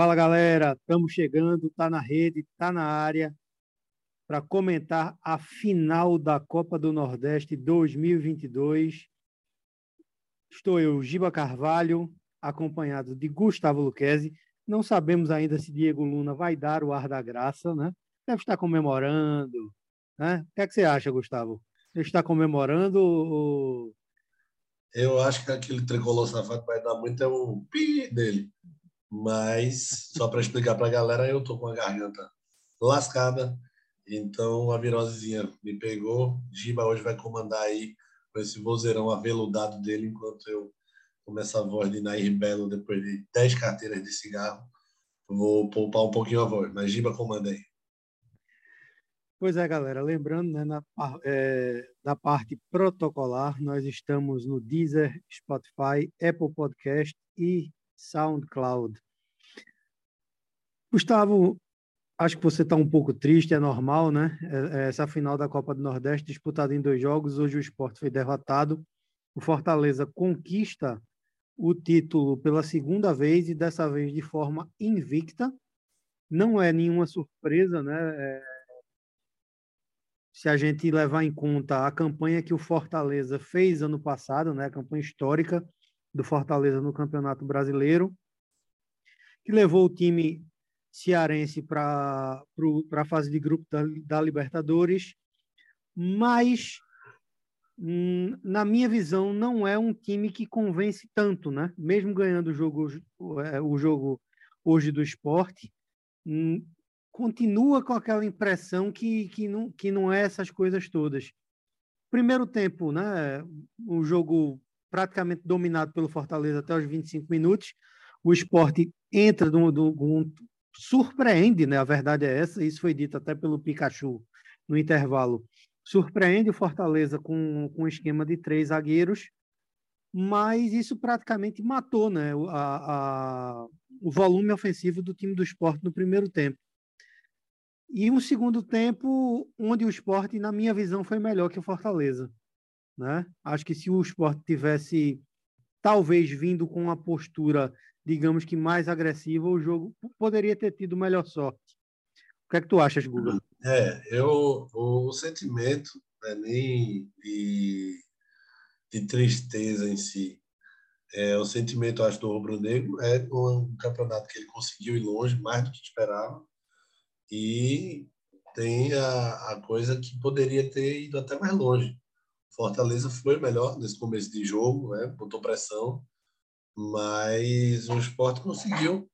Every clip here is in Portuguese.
Fala galera, estamos chegando, tá na rede, tá na área para comentar a final da Copa do Nordeste 2022. Estou eu, Giba Carvalho, acompanhado de Gustavo Luquezzi. Não sabemos ainda se Diego Luna vai dar o ar da graça, né? Deve estar comemorando, né? O que, é que você acha, Gustavo? Ele está comemorando ou... Eu acho que aquele tricolor safado vai dar muito é um pi dele. Mas, só para explicar para a galera, eu tô com a garganta lascada, então a virosezinha me pegou. Giba hoje vai comandar aí com esse vozeirão aveludado dele, enquanto eu começo a voz de Nair Belo depois de 10 carteiras de cigarro. Vou poupar um pouquinho a voz, mas Giba comanda aí. Pois é, galera, lembrando, né, na, é, da parte protocolar, nós estamos no Deezer, Spotify, Apple Podcast e SoundCloud. Gustavo, acho que você está um pouco triste, é normal, né? É, é essa final da Copa do Nordeste disputada em dois jogos, hoje o esporte foi derrotado. O Fortaleza conquista o título pela segunda vez e dessa vez de forma invicta. Não é nenhuma surpresa, né? É... Se a gente levar em conta a campanha que o Fortaleza fez ano passado, né? A campanha histórica, do Fortaleza no Campeonato Brasileiro, que levou o time cearense para a fase de grupo da, da Libertadores, mas hum, na minha visão não é um time que convence tanto, né? Mesmo ganhando o jogo, é, o jogo hoje do esporte, hum, continua com aquela impressão que, que, não, que não é essas coisas todas. Primeiro tempo, né? O jogo praticamente dominado pelo Fortaleza até os 25 minutos. O esporte entra do, um, surpreende, né? A verdade é essa, isso foi dito até pelo Pikachu no intervalo. Surpreende o Fortaleza com, com um esquema de três zagueiros, mas isso praticamente matou né, a, a, o volume ofensivo do time do esporte no primeiro tempo. E um segundo tempo onde o esporte, na minha visão, foi melhor que o Fortaleza. Né? Acho que se o esporte tivesse talvez vindo com uma postura, digamos que mais agressiva, o jogo poderia ter tido melhor sorte. O que é que tu achas, Guga? É, eu, o sentimento é nem de, de tristeza em si. É, o sentimento, acho, do rubro-negro é um campeonato que ele conseguiu ir longe, mais do que esperava, e tem a, a coisa que poderia ter ido até mais longe. Fortaleza foi melhor nesse começo de jogo, né? botou pressão, mas o esporte conseguiu.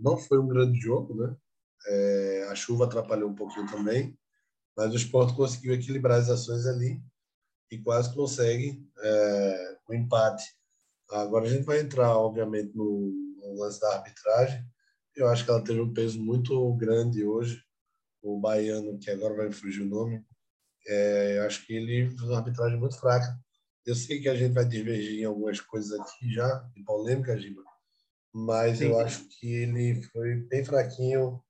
Não foi um grande jogo, né? É, a chuva atrapalhou um pouquinho também, mas o esporte conseguiu equilibrar as ações ali e quase consegue é, o empate. Agora a gente vai entrar, obviamente, no, no lance da arbitragem. Eu acho que ela teve um peso muito grande hoje. O baiano, que agora vai fugir o nome, é, acho que ele fez uma arbitragem muito fraca. Eu sei que a gente vai divergir em algumas coisas aqui já, de polêmica, Giba, mas Sim. eu acho que ele foi bem fraquinho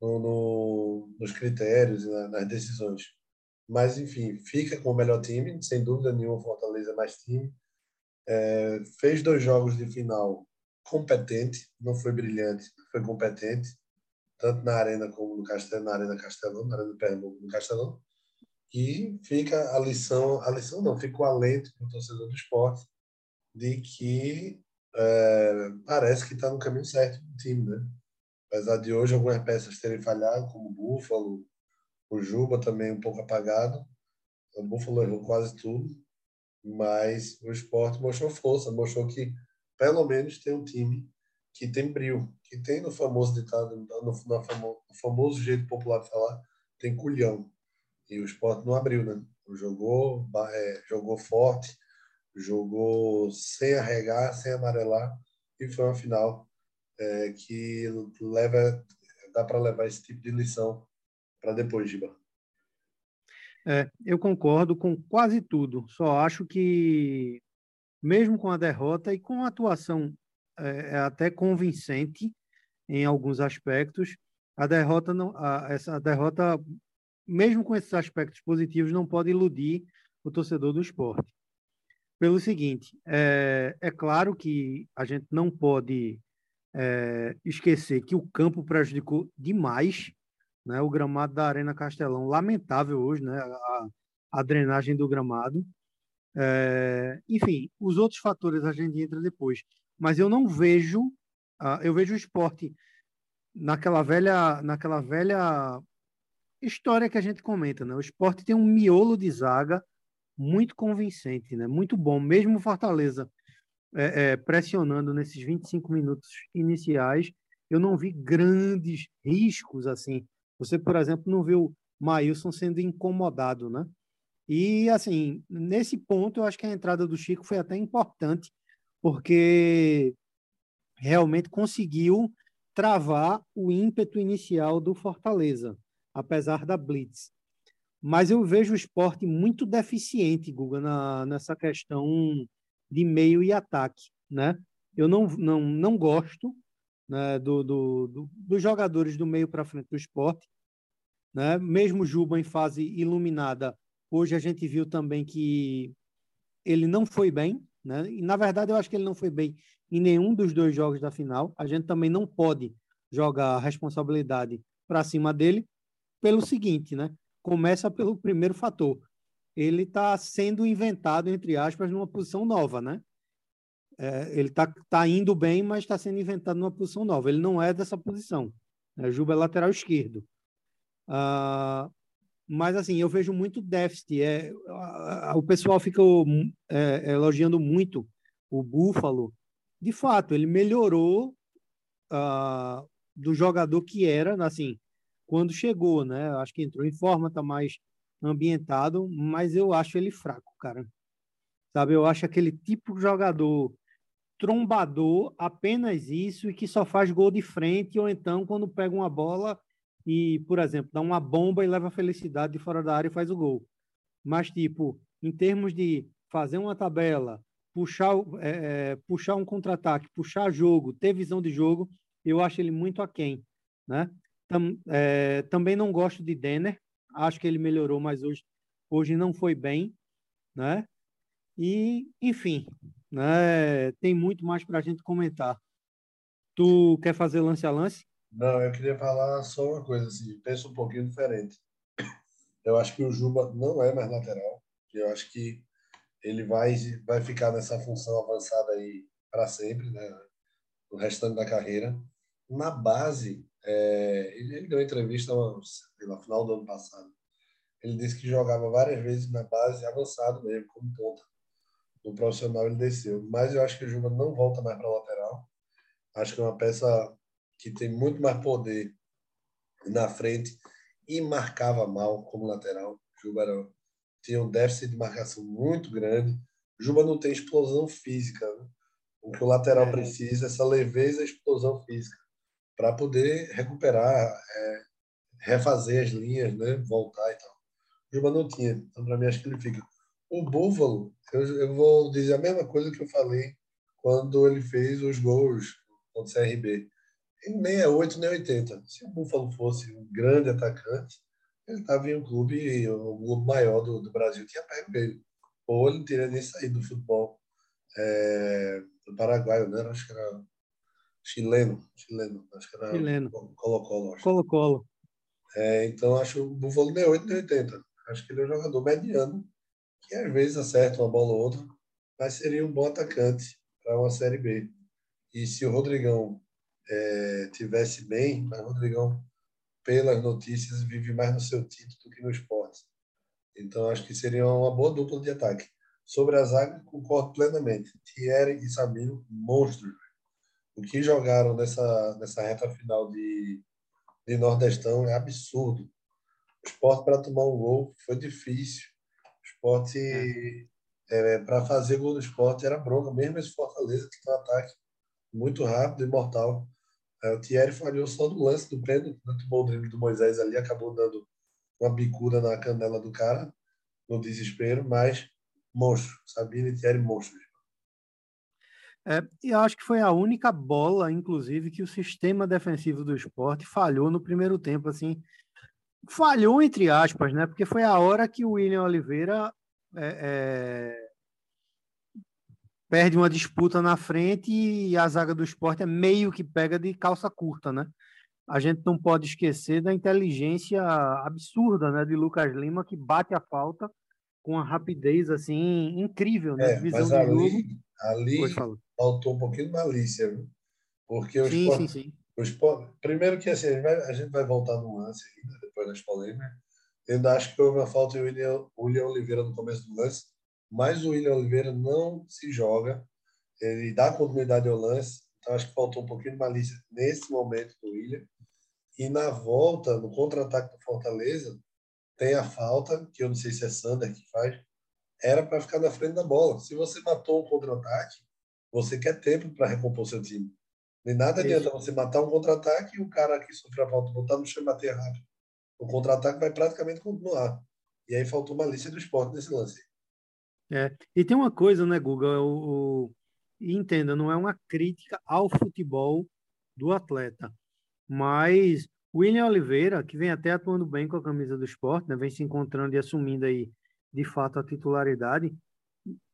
no, no, nos critérios e na, nas decisões. Mas, enfim, fica com o melhor time, sem dúvida nenhuma, Fortaleza é mais time. É, fez dois jogos de final competente, não foi brilhante, foi competente, tanto na Arena como no Castelão, na Arena Castelão, na Arena do Pernambuco, no Castelão. E fica a lição, a lição não, fica o alento para o torcedor do esporte de que é, parece que está no caminho certo do time, né? Apesar de hoje algumas peças terem falhado, como o Búfalo, o Juba também um pouco apagado. O Búfalo errou quase tudo, mas o esporte mostrou força, mostrou que pelo menos tem um time que tem brilho, que tem no famoso ditado, no, no, no famoso jeito popular de falar, tem culhão. E o esporte não abriu, né? Jogou, é, jogou forte, jogou sem arregar, sem amarelar, e foi uma final é, que leva, dá para levar esse tipo de lição para depois, Giba. É, eu concordo com quase tudo. Só acho que, mesmo com a derrota e com a atuação é, é até convincente em alguns aspectos, a derrota não, a, essa derrota mesmo com esses aspectos positivos, não pode iludir o torcedor do esporte. Pelo seguinte, é, é claro que a gente não pode é, esquecer que o campo prejudicou demais, né? O gramado da Arena Castelão, lamentável hoje, né? A, a drenagem do gramado. É, enfim, os outros fatores a gente entra depois. Mas eu não vejo, uh, eu vejo o esporte naquela velha, naquela velha história que a gente comenta, né? O esporte tem um miolo de zaga muito convincente, né? Muito bom, mesmo o Fortaleza é, é, pressionando nesses 25 minutos iniciais, eu não vi grandes riscos assim. Você, por exemplo, não viu Maílson sendo incomodado, né? E, assim, nesse ponto, eu acho que a entrada do Chico foi até importante, porque realmente conseguiu travar o ímpeto inicial do Fortaleza, apesar da blitz. Mas eu vejo o esporte muito deficiente, Guga, na, nessa questão de meio e ataque, né? Eu não, não, não gosto né, do, do, do, dos jogadores do meio para frente do esporte, né? Mesmo Juba em fase iluminada, hoje a gente viu também que ele não foi bem, né? E na verdade eu acho que ele não foi bem em nenhum dos dois jogos da final. A gente também não pode jogar a responsabilidade para cima dele pelo seguinte, né? Começa pelo primeiro fator ele está sendo inventado, entre aspas, numa posição nova, né? É, ele está tá indo bem, mas está sendo inventado numa posição nova. Ele não é dessa posição. Né? Juba é lateral esquerdo. Ah, mas, assim, eu vejo muito déficit. É, o pessoal fica é, elogiando muito o Búfalo. De fato, ele melhorou ah, do jogador que era, assim, quando chegou, né? Acho que entrou em forma, está mais ambientado, mas eu acho ele fraco, cara. Sabe, eu acho aquele tipo de jogador trombador, apenas isso, e que só faz gol de frente, ou então quando pega uma bola e, por exemplo, dá uma bomba e leva a felicidade de fora da área e faz o gol. Mas, tipo, em termos de fazer uma tabela, puxar, é, é, puxar um contra-ataque, puxar jogo, ter visão de jogo, eu acho ele muito aquém, né? Tam, é, também não gosto de Denner, acho que ele melhorou, mas hoje, hoje não foi bem, né? E, enfim, né? tem muito mais para a gente comentar. Tu quer fazer lance a lance? Não, eu queria falar só uma coisa, assim, penso um pouquinho diferente. Eu acho que o Juba não é mais lateral. Eu acho que ele vai, vai ficar nessa função avançada aí para sempre, né? O restante da carreira. Na base, é, ele, ele, deu entrevista no final do ano passado. Ele disse que jogava várias vezes na base avançado mesmo, como ponta. No profissional ele desceu. Mas eu acho que o Juba não volta mais para lateral. Acho que é uma peça que tem muito mais poder na frente e marcava mal como lateral. Juba era, tinha um déficit de marcação muito grande. Juba não tem explosão física. Né? O que o lateral é. precisa é essa leveza e explosão física para poder recuperar, é, refazer as linhas, né? voltar e tal. O Juba não tinha, então para mim acho que ele fica. O Búfalo, eu, eu, vou dizer a mesma coisa que eu falei quando ele fez os gols contra o CRB. Ele nem é 8 nem 80. Se o Búfalo fosse um grande atacante, ele estava em um clube, o clube maior do, do Brasil, tinha pego ele. Ou ele teria nem saído do futebol é, do Paraguai, né? Acho que era chileno, chileno, acho que era chileno. Colo-Colo. Colo-Colo. É, então, acho o Buffalo nem 8 nem 80. Acho que ele é um jogador mediano, que às vezes acerta uma bola ou outra, mas seria um bom atacante para uma Série B. E se o Rodrigão é, tivesse bem, mas o Rodrigão, pelas notícias, vive mais no seu título do que no esporte. Então, acho que seria uma boa dupla de ataque. Sobre a zaga, concordo plenamente. Thierry e Samiro, monstros o que jogaram nessa, nessa reta final de, de Nordestão é absurdo. O esporte para tomar um gol foi difícil. O esporte, é. é, para fazer gol do esporte, era bronca, mesmo esse Fortaleza que tem um ataque muito rápido e mortal. É, o Thierry falhou só no lance do prêmio, muito bom drible do Moisés ali, acabou dando uma bicuda na canela do cara, no desespero, mas monstro. Sabine e Thierry monstros. É, e acho que foi a única bola, inclusive, que o sistema defensivo do esporte falhou no primeiro tempo, assim, falhou entre aspas, né? Porque foi a hora que o William Oliveira é, é, perde uma disputa na frente e a zaga do esporte é meio que pega de calça curta, né? A gente não pode esquecer da inteligência absurda né, de Lucas Lima, que bate a falta com uma rapidez assim incrível, né? É, visão mas ali, ali faltou um pouquinho de malícia, viu? Porque o sim, sim, sim. O primeiro que assim, a gente vai, a gente vai voltar no lance ainda, depois das polêmicas. Eu ainda acho que houve uma falta de William, William Oliveira no começo do lance, mas o William Oliveira não se joga, ele dá continuidade ao lance, então acho que faltou um pouquinho de malícia nesse momento do William. E na volta, no contra-ataque do Fortaleza, tem a falta, que eu não sei se é Sander que faz, era para ficar na frente da bola. Se você matou um contra-ataque, você quer tempo para recompor seu time. Nem nada adianta você matar um contra-ataque e o cara que sofreu a falta botar no chão e bater rápido. O contra-ataque vai praticamente continuar. E aí faltou uma lista do esporte nesse lance. É. E tem uma coisa, né, Guga? O, o... Entenda, não é uma crítica ao futebol do atleta, mas William Oliveira, que vem até atuando bem com a camisa do esporte, né, vem se encontrando e assumindo aí de fato a titularidade,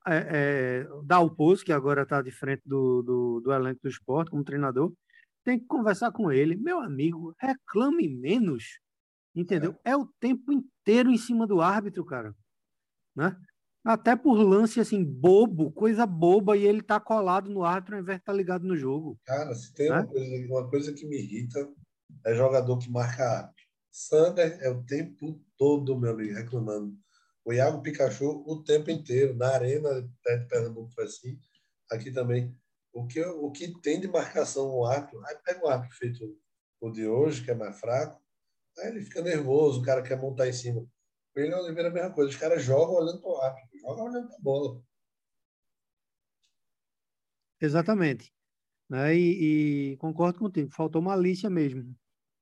é, é, Dalpozo, que agora está de frente do, do, do elenco do esporte como treinador, tem que conversar com ele. Meu amigo, reclame menos, entendeu? É, é o tempo inteiro em cima do árbitro, cara. Né? Até por lance assim, bobo, coisa boba, e ele tá colado no árbitro ao invés de estar tá ligado no jogo. Cara, se tem né? uma, coisa, uma coisa que me irrita, é jogador que marca árbitro. Sander é o tempo todo, meu amigo, reclamando. O Iago Pikachu o tempo inteiro, na arena de Pernambuco foi assim, aqui também. O que, o que tem de marcação no árbitro, aí pega o árbitro feito o de hoje, que é mais fraco, aí ele fica nervoso, o cara quer montar em cima. O William Oliveira é a mesma coisa, os caras jogam olhando para o árbitro joga olhando para a bola. Exatamente. Né? E, e, concordo contigo, faltou malícia mesmo.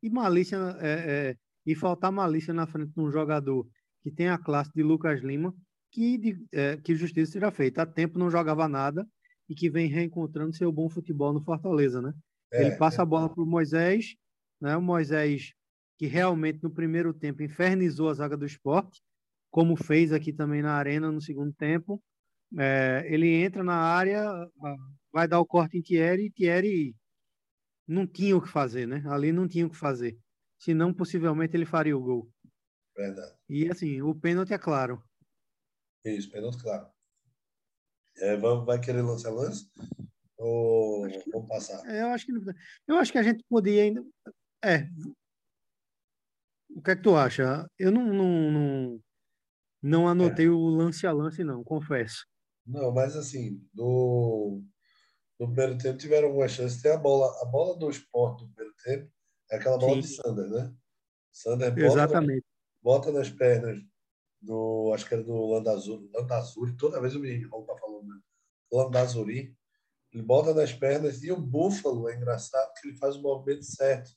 E malícia é, é, e faltar malícia na frente de um jogador que tem a classe de Lucas Lima, que, de, é, que justiça será feita. Há tempo não jogava nada e que vem reencontrando seu bom futebol no Fortaleza, né? É, Ele passa a bola para o Moisés, né? O Moisés que realmente no primeiro tempo infernizou a zaga do esporte, como fez aqui também na Arena no segundo tempo. É, ele entra na área, vai dar o corte em Thierry, e Thierry não tinha o que fazer, né? Ali não tinha o que fazer. Senão, possivelmente, ele faria o gol. Verdade. E assim, o pênalti é claro. Isso, pênalti claro. É, vai querer lançar lance? Ou que, vamos passar? É, eu acho que eu acho que a gente podia ainda. É. O que é que tu acha? Eu não, não, não, não anotei é. o lance a lance, não, confesso. Não, mas assim, no, no primeiro tempo tiveram algumas chances. Tem a bola, a bola do esporte no primeiro tempo é aquela bola Sim. de Sander, né? Sander Exatamente. Bota nas pernas do, acho que era do Landazuri, Landazuri toda vez o menino tá falando, né? Landazuri, ele bota nas pernas e o Búfalo é engraçado que ele faz o movimento certo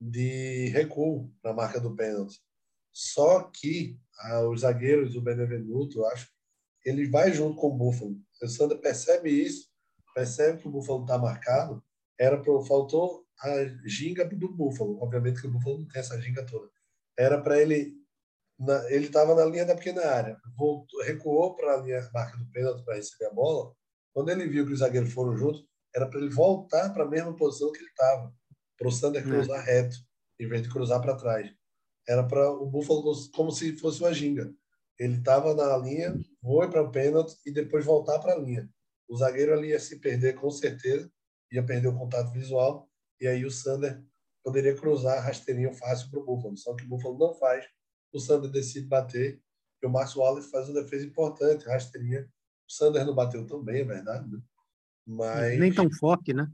de recuo na marca do pênalti. Só que ah, os zagueiros do Benevenuto, eu acho, ele vai junto com o Búfalo. O Sandra percebe isso, percebe que o Búfalo está marcado, era pro, faltou a ginga do Búfalo. Obviamente que o Búfalo não tem essa ginga toda. Era para ele. Na, ele estava na linha da pequena área, voltou, recuou para a linha marca do pênalti para receber a bola. Quando ele viu que os zagueiros foram juntos, era para ele voltar para a mesma posição que ele estava, para o Sander cruzar é. reto, em vez de cruzar para trás era para o Buffalo como se fosse uma ginga. Ele estava na linha, foi para o pênalti e depois voltar para a linha. O zagueiro ali ia se perder com certeza, ia perder o contato visual e aí o Sander poderia cruzar rasteirinho fácil para o Buffalo. Só que o Buffalo não faz. O Sander decide bater e o Márcio Wallace faz uma defesa importante, rasteirinha. O Sander não bateu tão bem, é verdade, né? Mas nem tão forte, né?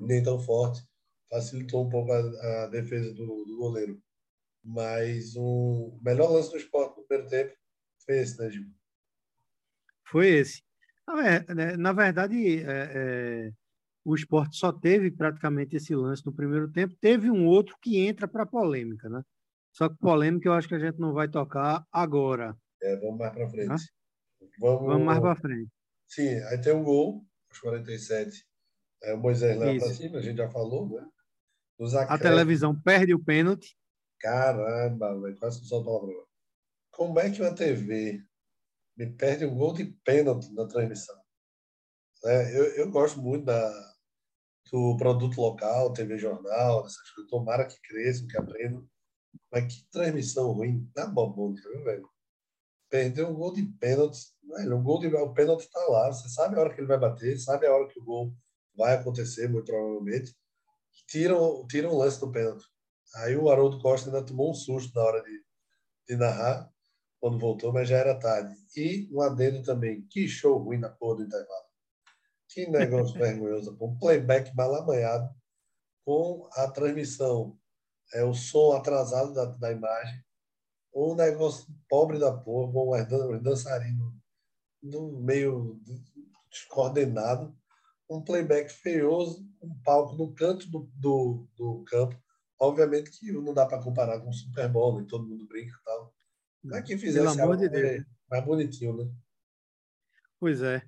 Nem tão forte. Facilitou um pouco a, a defesa do, do goleiro. Mas o melhor lance do esporte no primeiro tempo foi esse, né, Gil? Foi esse. É, né, na verdade, é, é, o esporte só teve praticamente esse lance no primeiro tempo. Teve um outro que entra para polêmica, né? Só que polêmica eu acho que a gente não vai tocar agora. É, vamos mais para frente. Vamos... vamos mais para frente. Sim, aí tem um gol, aos 47. É, o Moisés lá para cima, a gente já falou, né? A televisão perde o pênalti. Caramba, velho, quase que solta a Como é que uma TV me perde um gol de pênalti na transmissão? É, eu, eu gosto muito da, do produto local, TV Jornal, essas coisas. Tomara que cresçam, que aprendam. Mas que transmissão ruim da Bobônica, viu, velho? Perdeu um gol de pênalti. Velho, o gol de o pênalti tá lá. Você sabe a hora que ele vai bater, sabe a hora que o gol vai acontecer, muito provavelmente. Tiram, tiram o lance do pênalti. Aí o Haroldo Costa ainda tomou um susto na hora de, de narrar, quando voltou, mas já era tarde. E um adendo também. Que show ruim na porra do intervalo. Que negócio vergonhoso. Um playback mal amanhado com a transmissão. É o som atrasado da, da imagem. Um negócio pobre da porra, com os dançarinos no meio descoordenado. Um playback feioso, um palco no canto do, do, do campo. Obviamente que não dá para comparar com o Super Bowl, e todo mundo brinca e tal. Mas que fizesse algo de mais bonitinho, né? Pois é.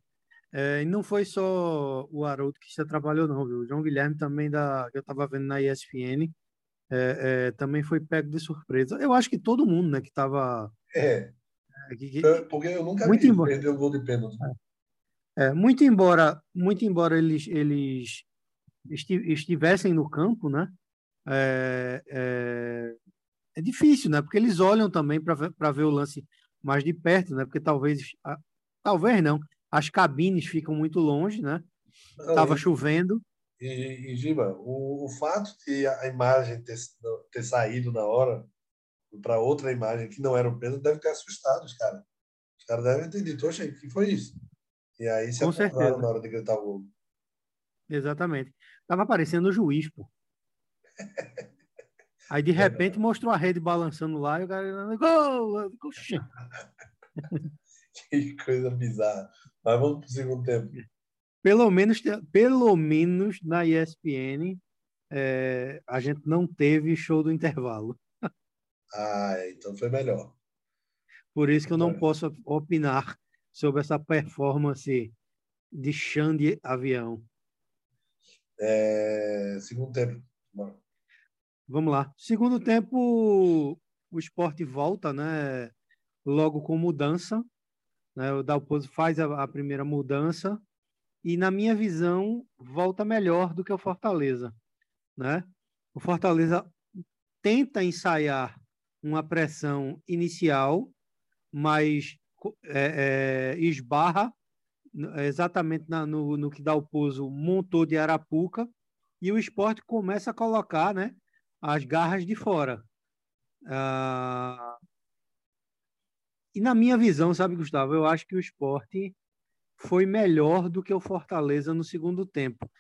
É, e não foi só o Haroldo que já trabalhou, não, viu? O João Guilherme também, da, que eu estava vendo na ESPN, é, é, também foi pego de surpresa. Eu acho que todo mundo, né, que estava. É. é que, que, porque eu nunca muito vi embora, perder o gol de pênalti. É, muito embora, muito embora eles, eles estivessem no campo, né? É, é, é difícil, né? Porque eles olham também para ver o lance mais de perto, né? Porque talvez, talvez não, as cabines ficam muito longe, né? Estava chovendo. E, e Giba, o, o, fato de a imagem ter, ter saído na hora para outra imagem que não era o Pedro deve ter assustado os caras. Os caras devem ter dito, oxe, o que foi isso? E aí se acordaram na hora de gritar o gol. Exatamente. Tava aparecendo o juiz, pô. Aí de repente mostrou a rede balançando lá e o cara gol! que coisa bizarra. Mas vamos para o segundo tempo. Pelo menos, pelo menos na ESPN, é, a gente não teve show do intervalo. Ah, então foi melhor. Por isso que eu não posso opinar sobre essa performance de chão de avião. É, segundo tempo. Vamos lá. Segundo tempo, o esporte volta, né? Logo com mudança. Né? O Dalpozo faz a, a primeira mudança e, na minha visão, volta melhor do que o Fortaleza. Né? O Fortaleza tenta ensaiar uma pressão inicial, mas é, é, esbarra exatamente na, no, no que Dalpozo montou de Arapuca e o esporte começa a colocar né, as garras de fora. Ah, e na minha visão, sabe, Gustavo, eu acho que o esporte foi melhor do que o Fortaleza no segundo tempo.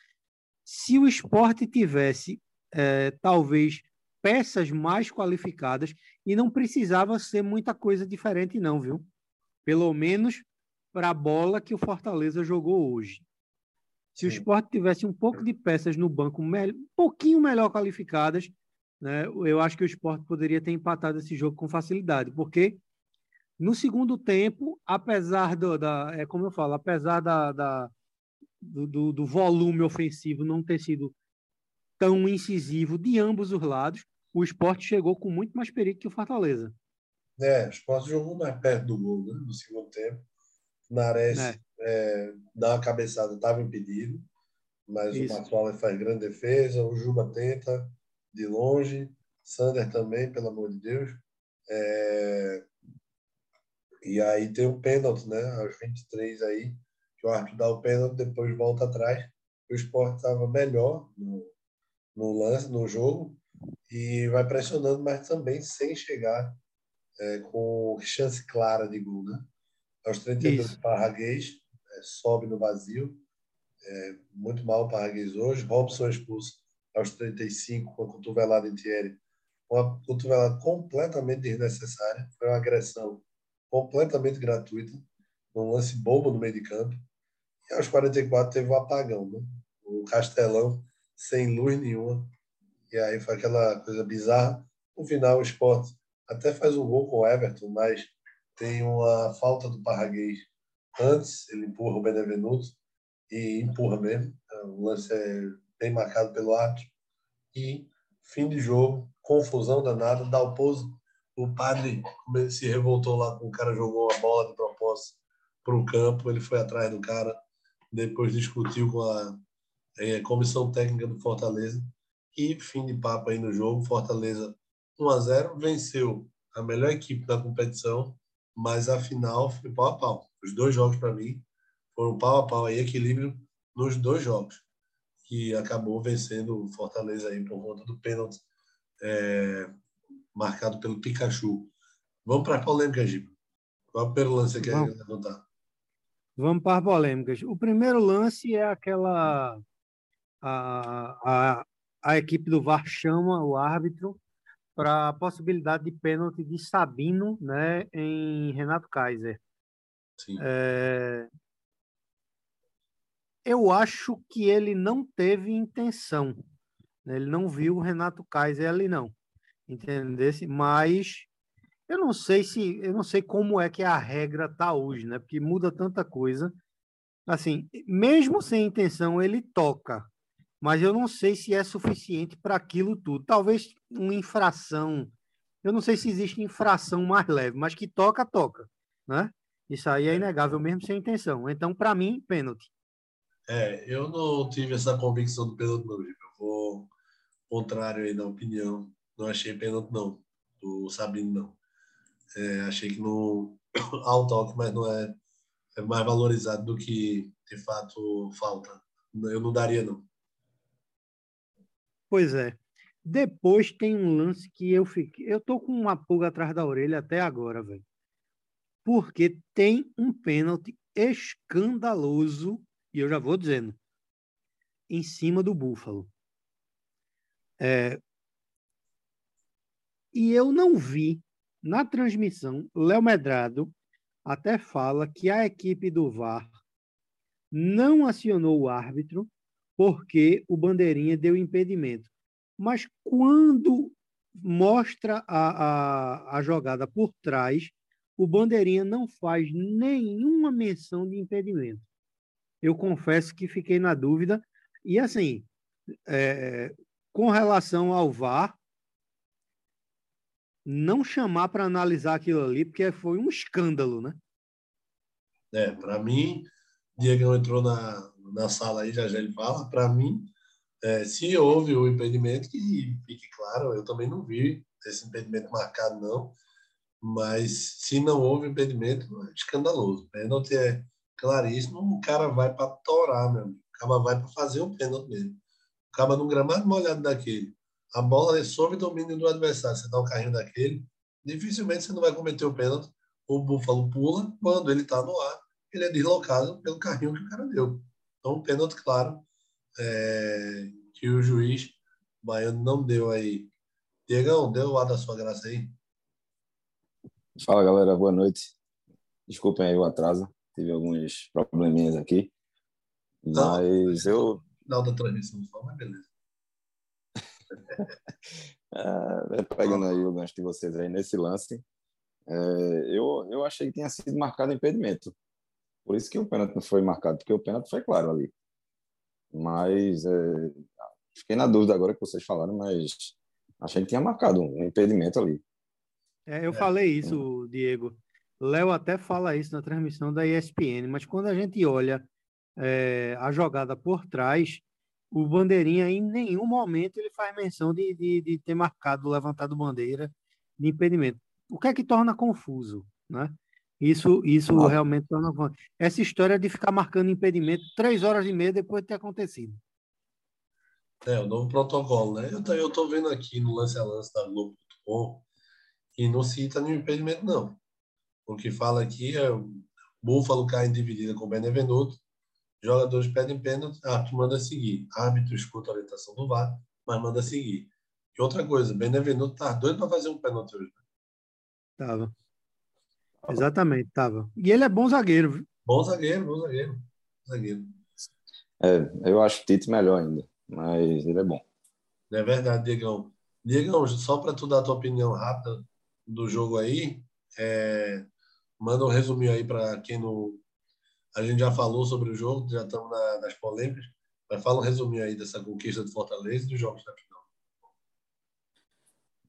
Se o esporte tivesse, é, talvez, peças mais qualificadas, e não precisava ser muita coisa diferente, não, viu? Pelo menos para a bola que o Fortaleza jogou hoje. Se Sim. o esporte tivesse um pouco de peças no banco, um pouquinho melhor qualificadas, né, eu acho que o esporte poderia ter empatado esse jogo com facilidade, porque no segundo tempo, apesar do, da, é como eu falo, apesar da, da do, do, volume ofensivo não ter sido tão incisivo de ambos os lados, o esporte chegou com muito mais perigo que o Fortaleza. É, o esporte jogou mais perto do gol né, no segundo tempo. Nares é. é, dá uma cabeçada, estava impedido, mas Isso. o Marcola faz grande defesa, o Juba tenta de longe, Sander também, pelo amor de Deus. É, e aí tem o pênalti, né? Aos 23 aí, que o Arthur dá o pênalti, depois volta atrás. O esporte estava melhor no, no lance, no jogo, e vai pressionando, mas também sem chegar é, com chance clara de gol, né? Aos 32, Parraguês é, sobe no vazio. É, muito mal o Parraguês hoje. Robson expulso aos 35 com a cotovelada em Thierry. Uma cotovelada completamente desnecessária. Foi uma agressão completamente gratuita, um lance bobo no meio de campo. E aos 44 teve um apagão, né? O Castelão sem luz nenhuma. E aí foi aquela coisa bizarra. No final, o esporte até faz um gol com o Everton, mas tem uma falta do Parraguês antes, ele empurra o Benevenuto e empurra mesmo. O lance é bem marcado pelo árbitro. E fim de jogo, confusão danada, dá o pouso o padre se revoltou lá com o cara jogou a bola de propósito para o campo, ele foi atrás do cara, depois discutiu com a é, comissão técnica do Fortaleza e fim de papo aí no jogo, Fortaleza 1 a 0 venceu a melhor equipe da competição, mas a final foi pau a pau. Os dois jogos para mim foram pau a pau aí, equilíbrio nos dois jogos, que acabou vencendo o Fortaleza aí por conta do pênalti é, marcado pelo Pikachu. Vamos para a polêmica, Giba. Qual é o primeiro lance que quer levantar? Vamos para as polêmicas. O primeiro lance é aquela. A, a, a equipe do VAR chama o árbitro para a possibilidade de pênalti de Sabino né, em Renato Kaiser. É... Eu acho que ele não teve intenção. Né? Ele não viu o Renato Kaiser ali, não. Entendesse? Mas eu não sei se eu não sei como é que a regra tá hoje, né? Porque muda tanta coisa. Assim, mesmo sem intenção, ele toca mas eu não sei se é suficiente para aquilo tudo. Talvez uma infração. Eu não sei se existe infração mais leve, mas que toca, toca. Né? Isso aí é inegável, mesmo sem intenção. Então, para mim, pênalti. É, eu não tive essa convicção do pênalti, não, Eu vou contrário aí da opinião. Não achei pênalti, não, do Sabino, não. É, achei que não. Há um toque, mas não é, é mais valorizado do que de fato falta. Eu não daria, não. Pois é. Depois tem um lance que eu fiquei. Eu tô com uma pulga atrás da orelha até agora, velho. Porque tem um pênalti escandaloso, e eu já vou dizendo, em cima do Búfalo. É... E eu não vi na transmissão, Léo Medrado até fala que a equipe do VAR não acionou o árbitro porque o bandeirinha deu impedimento. Mas quando mostra a, a, a jogada por trás, o bandeirinha não faz nenhuma menção de impedimento. Eu confesso que fiquei na dúvida. E assim, é, com relação ao VAR, não chamar para analisar aquilo ali, porque foi um escândalo, né? É, para mim, Diego entrou na, na sala aí, já já ele fala, para mim, é, se houve o impedimento, que fique claro, eu também não vi esse impedimento marcado, não, mas se não houve impedimento, é escandaloso. Pênalti é claríssimo, o cara vai para torar, meu amigo. O cara vai para fazer um pênalti mesmo. O cara num gramado molhado daquele, a bola é sob domínio do adversário, você dá um carrinho daquele, dificilmente você não vai cometer o pênalti. O Búfalo pula quando ele está no ar, ele é deslocado pelo carrinho que o cara deu. Então, um pênalti claro é, que o juiz baiano não deu aí. Diegão, deu o ar da sua graça aí. Fala, galera. Boa noite. Desculpem aí o atraso. Tive alguns probleminhas aqui. Mas não, eu... Final da transmissão só, mas beleza. é, pegando aí o gancho de vocês aí nesse lance, é, eu, eu achei que tinha sido marcado impedimento. Por isso que o pênalti não foi marcado, porque o pênalti foi claro ali. Mas é, fiquei na dúvida agora que vocês falaram, mas achei que tinha marcado um impedimento ali. É, eu falei isso, Diego. Léo até fala isso na transmissão da ESPN, mas quando a gente olha é, a jogada por trás, o Bandeirinha em nenhum momento ele faz menção de, de, de ter marcado, levantado bandeira de impedimento. O que é que torna confuso, né? Isso, isso ah. realmente torna. Essa história de ficar marcando impedimento três horas e meia depois de ter acontecido. É, o novo protocolo, né? Eu estou vendo aqui no lance a lance da Globo.com e não cita nenhum impedimento, não. O que fala aqui é o Búfalo cai em dividida com o Benevenuto, jogadores pedem pênalti, árbitro manda seguir. Árbitro escuta a orientação do VAR, mas manda seguir. E outra coisa, Benevenuto tá doido para fazer um pênalti hoje. Né? Tava. Exatamente, tava. E ele é bom zagueiro, viu? Bom zagueiro, bom zagueiro. zagueiro. É, eu acho o Tite melhor ainda, mas ele é bom. É verdade, Diegão. Diegão, só para tu dar a tua opinião rápida do jogo aí, é, manda um resuminho aí para quem não. A gente já falou sobre o jogo, já estamos na, nas polêmicas, mas fala um resuminho aí dessa conquista do Fortaleza e dos jogos da final.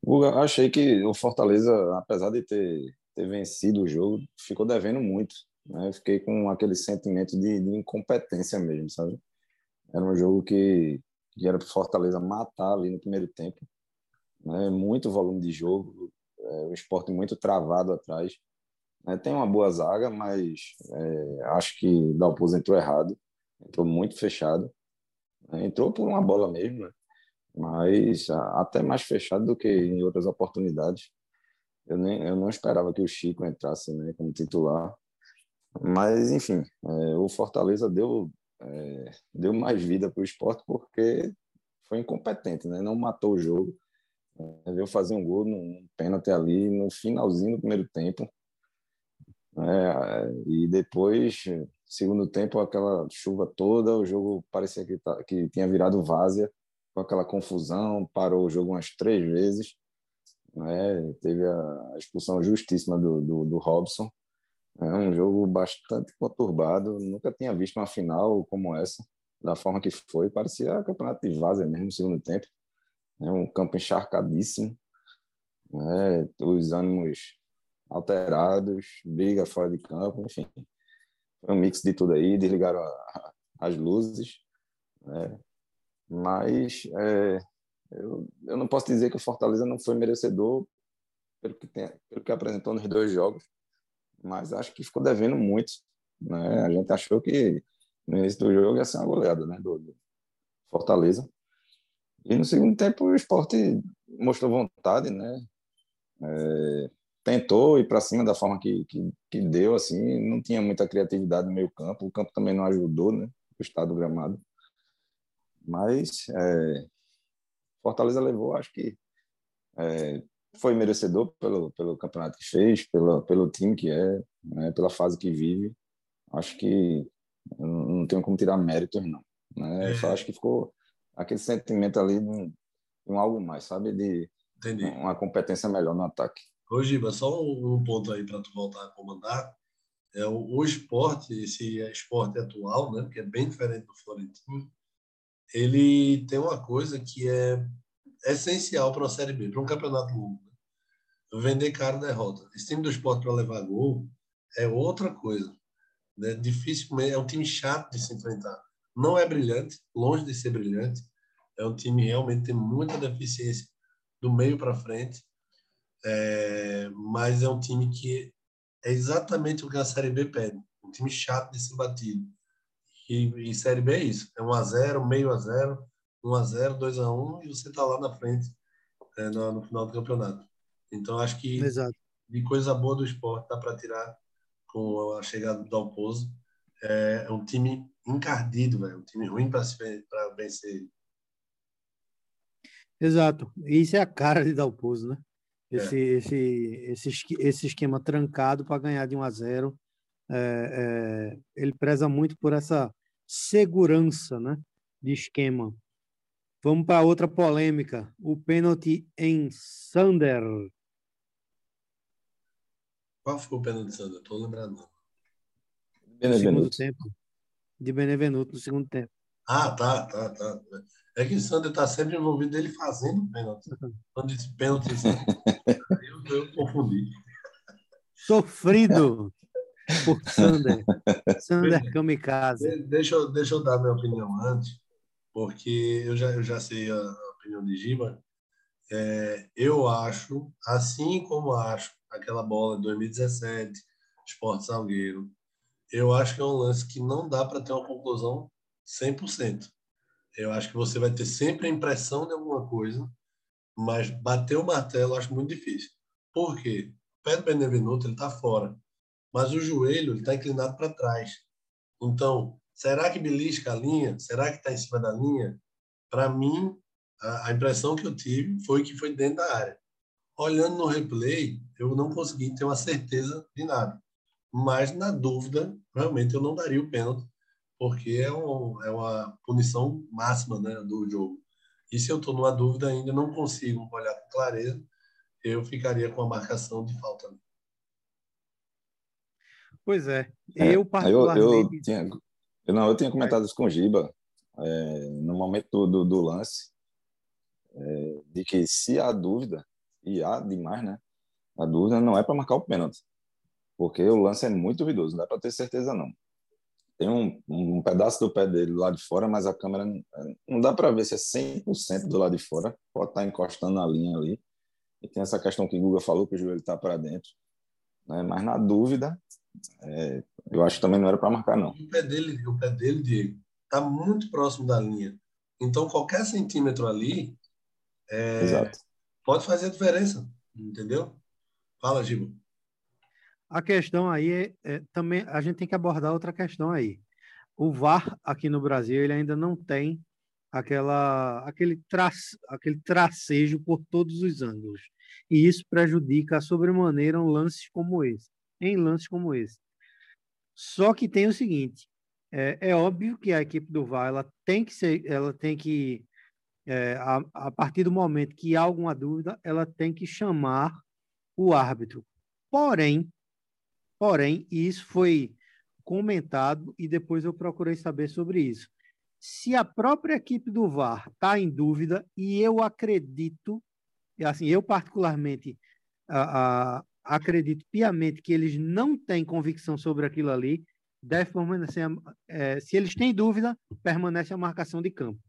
Eu achei que o Fortaleza, apesar de ter ter vencido o jogo, ficou devendo muito Né? Eu fiquei com aquele sentimento de, de incompetência mesmo, sabe? Era um jogo que, que era para Fortaleza matar ali no primeiro tempo. Né? Muito volume de jogo, é, o esporte muito travado atrás. Né? Tem uma boa zaga, mas é, acho que Dalpozo entrou errado, entrou muito fechado. Né? Entrou por uma bola mesmo, né? mas até mais fechado do que em outras oportunidades. Eu, nem, eu não esperava que o Chico entrasse né, como titular. Mas, enfim, é, o Fortaleza deu, é, deu mais vida para o esporte porque foi incompetente, né? não matou o jogo. É, veio fazer um gol num pênalti ali no finalzinho do primeiro tempo. É, e depois, segundo tempo, aquela chuva toda, o jogo parecia que, tá, que tinha virado várzea, com aquela confusão, parou o jogo umas três vezes. Né? Teve a expulsão justíssima do, do, do Robson. É um jogo bastante conturbado. Nunca tinha visto uma final como essa, da forma que foi. Parecia campeonato de várzea mesmo no segundo tempo. É um campo encharcadíssimo. Né? Os ânimos alterados, briga fora de campo, enfim. Foi um mix de tudo aí. Desligaram a, as luzes. Né? Mas é, eu, eu não posso dizer que o Fortaleza não foi merecedor pelo que, tem, pelo que apresentou nos dois jogos mas acho que ficou devendo muito. Né? A gente achou que no início do jogo ia ser uma goleada né? do, do Fortaleza. E no segundo tempo o esporte mostrou vontade, né? É, tentou ir para cima da forma que, que, que, deu, assim, não tinha muita criatividade no meio campo, o campo também não ajudou, né? O estado do gramado. Mas é, Fortaleza levou, acho que é, foi merecedor pelo, pelo campeonato que fez, pelo, pelo time que é, né, pela fase que vive. Acho que não tenho como tirar méritos, não. Né? Eu só é. acho que ficou aquele sentimento ali de um, de um algo mais, sabe? De Entendi. uma competência melhor no ataque. Giba, só um, ponto aí para tu voltar a comandar. É o, o esporte, esse esporte atual, né, que é bem diferente do Florentino, ele tem uma coisa que é essencial para a Série B, para um campeonato longo vender caro derrota. Esse time do esporte para levar gol é outra coisa. Né? Dificilmente, é um time chato de se enfrentar. Não é brilhante, longe de ser brilhante. É um time realmente tem muita deficiência do meio para frente, é, mas é um time que é exatamente o que a Série B pede. Um time chato de ser batido. E, e Série B é isso. É 1x0, meio a 0, 1x0, 2x1 e você está lá na frente é, no, no final do campeonato. Então, acho que Exato. de coisa boa do esporte dá para tirar com a chegada do Dalpozo. É, é um time encardido, véio, um time ruim para vencer. Exato. Isso é a cara de Dalpozo, né? Esse, é. esse, esse, esse esquema trancado para ganhar de 1 a 0. É, é, ele preza muito por essa segurança né, de esquema. Vamos para outra polêmica. O pênalti em Sander. Qual foi o pênalti de Sander? Estou lembrando. No segundo tempo. De Benevenuto no segundo tempo. Ah, tá, tá, tá. É que o Sander está sempre envolvido ele fazendo pênalti. Quando disse pênalti, eu, eu confundi. Sofrido por Sander. Sander Kamikaze. Deixa eu, deixa eu dar minha opinião antes, porque eu já, eu já sei a opinião de Giba. É, eu acho, assim como acho aquela bola de 2017, Esporte Salgueiro. Eu acho que é um lance que não dá para ter uma conclusão 100%. Eu acho que você vai ter sempre a impressão de alguma coisa, mas bater o martelo eu acho muito difícil. Por quê? O pé do Benevenuto está fora, mas o joelho está inclinado para trás. Então, será que belisca a linha? Será que está em cima da linha? Para mim, a, a impressão que eu tive foi que foi dentro da área. Olhando no replay, eu não consegui ter uma certeza de nada. Mas, na dúvida, realmente eu não daria o pênalti, porque é, um, é uma punição máxima né, do jogo. E se eu estou numa dúvida ainda, não consigo olhar com clareza, eu ficaria com a marcação de falta. Pois é. é eu, particularmente... Eu, eu, tinha, eu, não, eu tinha comentado isso com o Giba, é, no momento do, do, do lance, é, de que se há dúvida, e há demais, né? A dúvida não é para marcar o pênalti. Porque o lance é muito duvidoso, não dá para ter certeza não. Tem um, um, pedaço do pé dele lá de fora, mas a câmera não dá para ver se é 100% do lado de fora, pode estar tá encostando na linha ali. E tem essa questão que o Guga falou, que o joelho está para dentro. Né? Mas na dúvida, é, eu acho que também não era para marcar, não. O pé dele, o pé dele, Diego, está muito próximo da linha. Então, qualquer centímetro ali é, pode fazer a diferença, entendeu? Fala, Giba. A questão aí é, é, também a gente tem que abordar outra questão aí. O VAR aqui no Brasil ele ainda não tem aquela aquele tra, aquele tracejo por todos os ângulos e isso prejudica sobremaneira um lances como esse, em lances como esse. Só que tem o seguinte, é, é óbvio que a equipe do VAR ela tem que ser, ela tem que é, a, a partir do momento que há alguma dúvida, ela tem que chamar o árbitro. Porém, porém, isso foi comentado e depois eu procurei saber sobre isso. Se a própria equipe do VAR está em dúvida, e eu acredito assim, eu particularmente a, a, acredito piamente que eles não têm convicção sobre aquilo ali, deve permanecer, é, se eles têm dúvida, permanece a marcação de campo.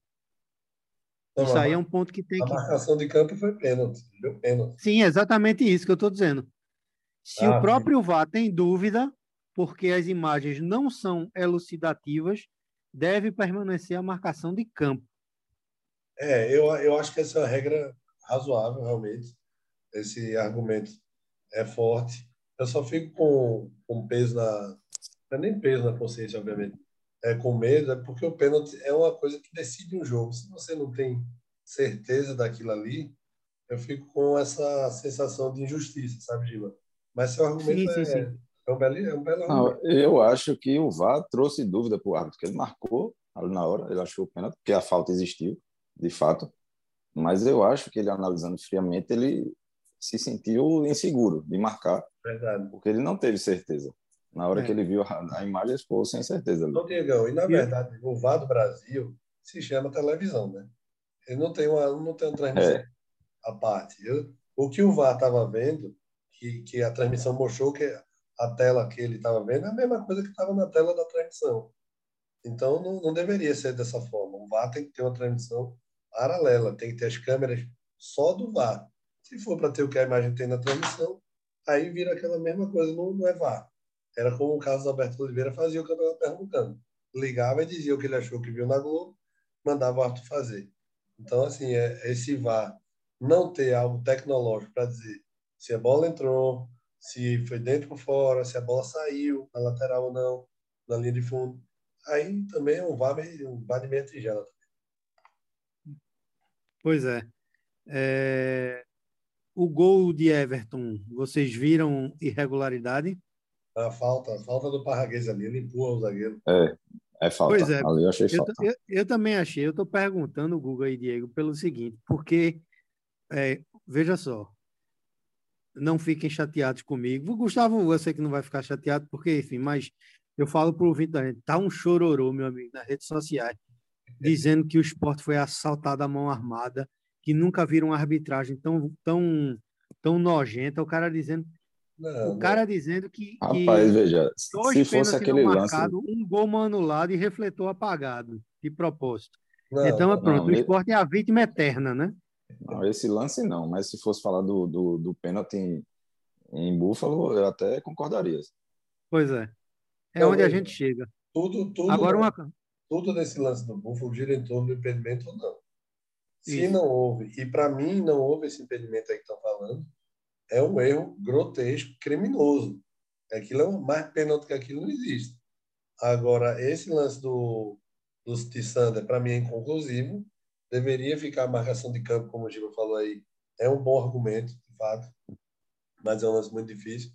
Não, isso aí é um ponto que tem a que... A marcação de campo foi pênalti, deu pênalti. Sim, exatamente isso que eu estou dizendo. Se ah, o próprio. VAR tem dúvida, porque as imagens não são elucidativas, deve permanecer a marcação de campo. É, eu, eu acho que essa é a regra razoável, realmente. Esse argumento é forte. Eu só fico com, com peso na. Não é nem peso na consciência, obviamente. É com medo, é porque o pênalti é uma coisa que decide um jogo. Se você não tem certeza daquilo ali, eu fico com essa sensação de injustiça, sabe, Gila? Mas seu argumento sim, sim, é, sim. é um belo, é um belo não, Eu acho que o VAR trouxe dúvida para o árbitro, que ele marcou ali na hora, ele achou o pênalti, porque a falta existiu, de fato. Mas eu acho que ele, analisando friamente, ele se sentiu inseguro de marcar. Verdade. Porque ele não teve certeza. Na hora é. que ele viu a, a imagem, ele ficou sem certeza. Não, Diegão, e na verdade, o VAR do Brasil se chama televisão, né? Ele não tem uma, não tem uma transmissão é. à parte. Eu, o que o VAR estava vendo, que, que a transmissão mostrou que a tela que ele estava vendo é a mesma coisa que estava na tela da transmissão. Então, não, não deveria ser dessa forma. O VAR tem que ter uma transmissão paralela, tem que ter as câmeras só do VAR. Se for para ter o que a imagem tem na transmissão, aí vira aquela mesma coisa, não, não é VAR. Era como o Carlos Alberto Oliveira fazia o estava perguntando. Ligava e dizia o que ele achou que viu na Globo, mandava o Arthur fazer. Então, assim, é, esse VAR não ter algo tecnológico para dizer se a bola entrou, se foi dentro ou fora, se a bola saiu na lateral ou não, na linha de fundo. Aí também é um VAR, um VAR de meia tigela. Pois é. é. O gol de Everton, vocês viram irregularidade? A falta, a falta do Parraguês ali, ele empurra o zagueiro. É, é falta. Pois é. Ali eu achei falta. Eu, eu, também achei. Eu estou perguntando, Google e Diego, pelo seguinte, porque, é, veja só, não fiquem chateados comigo. O Gustavo, eu sei que não vai ficar chateado, porque, enfim, mas eu falo para o ouvinte da gente, tá um chororô, meu amigo, nas redes sociais dizendo que o esporte foi assaltado à mão armada, que nunca viram uma arbitragem tão, tão, tão nojenta. O cara dizendo. Não, o cara não. dizendo que. Rapaz, que veja, se fosse aquele marcado, lance. Um gol anulado e refletor apagado, de propósito. Não, então é pronto, o esporte é a vítima eterna, né? Não, esse lance não, mas se fosse falar do, do, do pênalti em, em Búfalo, eu até concordaria. Pois é. É onde a gente chega. Tudo, tudo. Agora, uma, tudo nesse lance do Buffalo gira em torno do impedimento ou não. Se Isso. não houve, e para mim não houve esse impedimento aí que estão falando, é um erro grotesco, criminoso. Aquilo é mais pênalti que aquilo não existe. Agora, esse lance do, do Tissander, para mim, é inconclusivo. Deveria ficar a marcação de campo, como o Giba falou aí. É um bom argumento, de fato, mas é um lance muito difícil.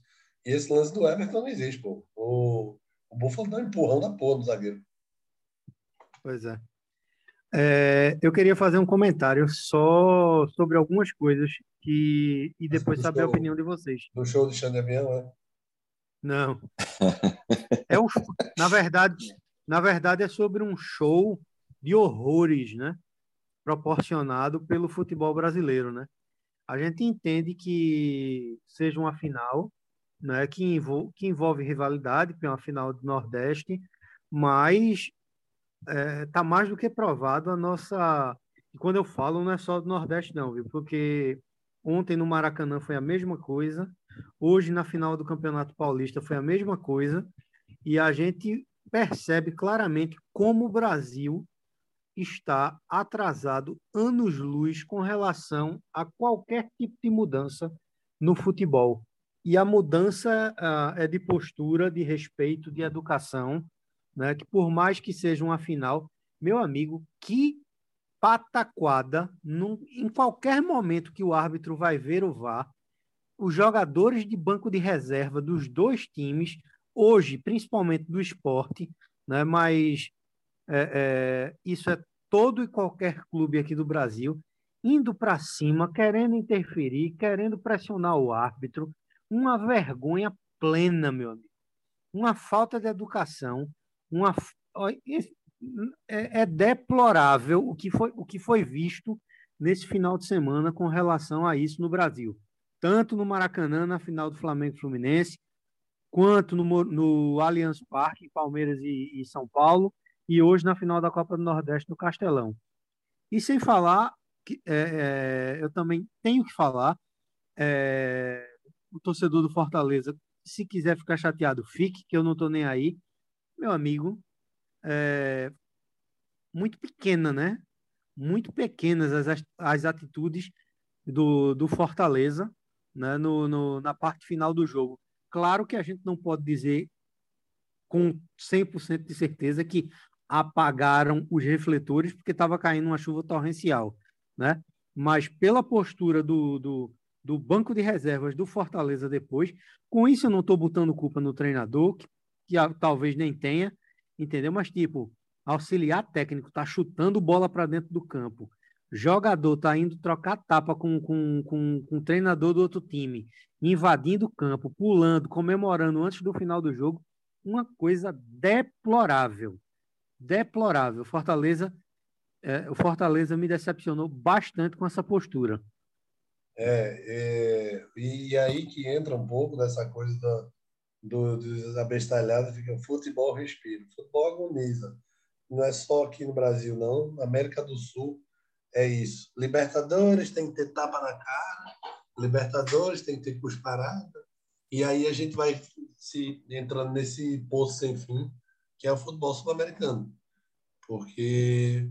E esse lance do Everton não existe, pô. O, o Buffalo dá um empurrão da porra no zagueiro. Pois é. é. Eu queria fazer um comentário só sobre algumas coisas que e depois saber show, a opinião de vocês. Do show de Xandevian, né? Não. É o, na verdade, na verdade é sobre um show de horrores, né? Proporcionado pelo futebol brasileiro, né? A gente entende que seja uma final, né, que, envolve, que envolve rivalidade, que é uma final do Nordeste, mas está é, tá mais do que provado a nossa. E quando eu falo, não é só do Nordeste, não, viu? Porque ontem no Maracanã foi a mesma coisa, hoje na final do Campeonato Paulista foi a mesma coisa, e a gente percebe claramente como o Brasil está atrasado anos-luz com relação a qualquer tipo de mudança no futebol. E a mudança uh, é de postura, de respeito, de educação, né? que por mais que seja uma final, meu amigo, que pataquada, num, em qualquer momento que o árbitro vai ver o VAR, os jogadores de banco de reserva dos dois times, hoje, principalmente do esporte, né? mas é, é, isso é todo e qualquer clube aqui do Brasil, indo para cima, querendo interferir, querendo pressionar o árbitro, uma vergonha plena, meu amigo. Uma falta de educação, uma é, é deplorável o que foi o que foi visto nesse final de semana com relação a isso no Brasil, tanto no Maracanã na final do Flamengo Fluminense, quanto no, no Allianz Parque, Palmeiras e, e São Paulo, e hoje na final da Copa do Nordeste no Castelão. E sem falar que é, é, eu também tenho que falar é, o torcedor do Fortaleza, se quiser ficar chateado, fique, que eu não estou nem aí. Meu amigo, é, muito pequena, né? Muito pequenas as, as atitudes do, do Fortaleza né? no, no, na parte final do jogo. Claro que a gente não pode dizer com 100% de certeza que apagaram os refletores porque estava caindo uma chuva torrencial, né? Mas pela postura do, do, do banco de reservas do Fortaleza depois. Com isso, eu não estou botando culpa no treinador, que, que a, talvez nem tenha, entendeu? Mas, tipo, auxiliar técnico está chutando bola para dentro do campo. Jogador está indo trocar tapa com, com, com, com o treinador do outro time, invadindo o campo, pulando, comemorando antes do final do jogo. Uma coisa deplorável. Deplorável. Fortaleza, é, o Fortaleza me decepcionou bastante com essa postura. É, é, e aí que entra um pouco dessa coisa da, do, dos abestalhados, fica futebol respira, futebol agoniza. Não é só aqui no Brasil, não. Na América do Sul é isso. Libertadores tem que ter tapa na cara, Libertadores tem que ter cusparada, e aí a gente vai se entrando nesse poço sem fim, que é o futebol sul-americano. Porque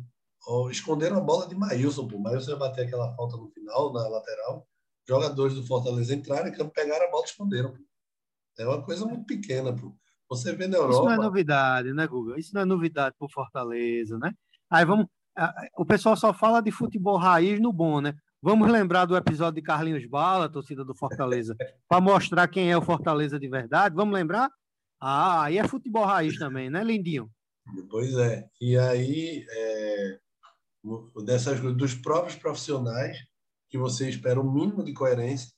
esconderam a bola de Maílson, pô. Maílson ia bater aquela falta no final, na lateral. Jogadores do Fortaleza entraram em campo, pegaram a bola e esconderam. Pô. É uma coisa muito pequena, pô. Você vê na Europa. Isso não é novidade, né, Guga? Isso não é novidade pro Fortaleza, né? Aí vamos. O pessoal só fala de futebol raiz no bom, né? Vamos lembrar do episódio de Carlinhos Bala, torcida do Fortaleza, para mostrar quem é o Fortaleza de verdade. Vamos lembrar? Ah, aí é futebol raiz também, né, Lindinho? Pois é. E aí, é, dessas dos próprios profissionais que você espera um mínimo de coerência,